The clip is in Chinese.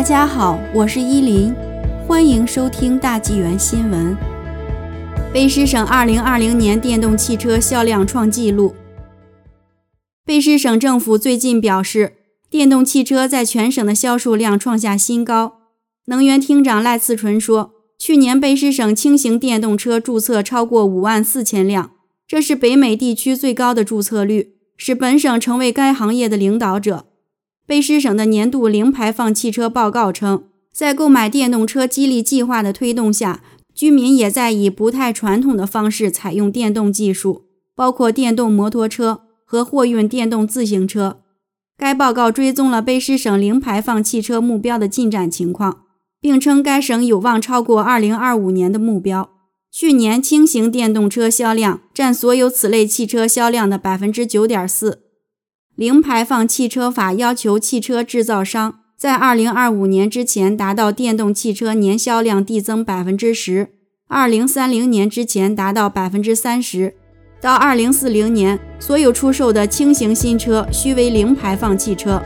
大家好，我是依林，欢迎收听大纪元新闻。卑诗省2020年电动汽车销量创纪录。卑诗省政府最近表示，电动汽车在全省的销售量创下新高。能源厅长赖次纯说，去年卑诗省轻型电动车注册超过5万4千辆，这是北美地区最高的注册率，使本省成为该行业的领导者。卑诗省的年度零排放汽车报告称，在购买电动车激励计划的推动下，居民也在以不太传统的方式采用电动技术，包括电动摩托车和货运电动自行车。该报告追踪了卑诗省零排放汽车目标的进展情况，并称该省有望超过2025年的目标。去年轻型电动车销量占所有此类汽车销量的9.4%。零排放汽车法要求汽车制造商在二零二五年之前达到电动汽车年销量递增百分之十，二零三零年之前达到百分之三十到二零四零年，所有出售的轻型新车需为零排放汽车。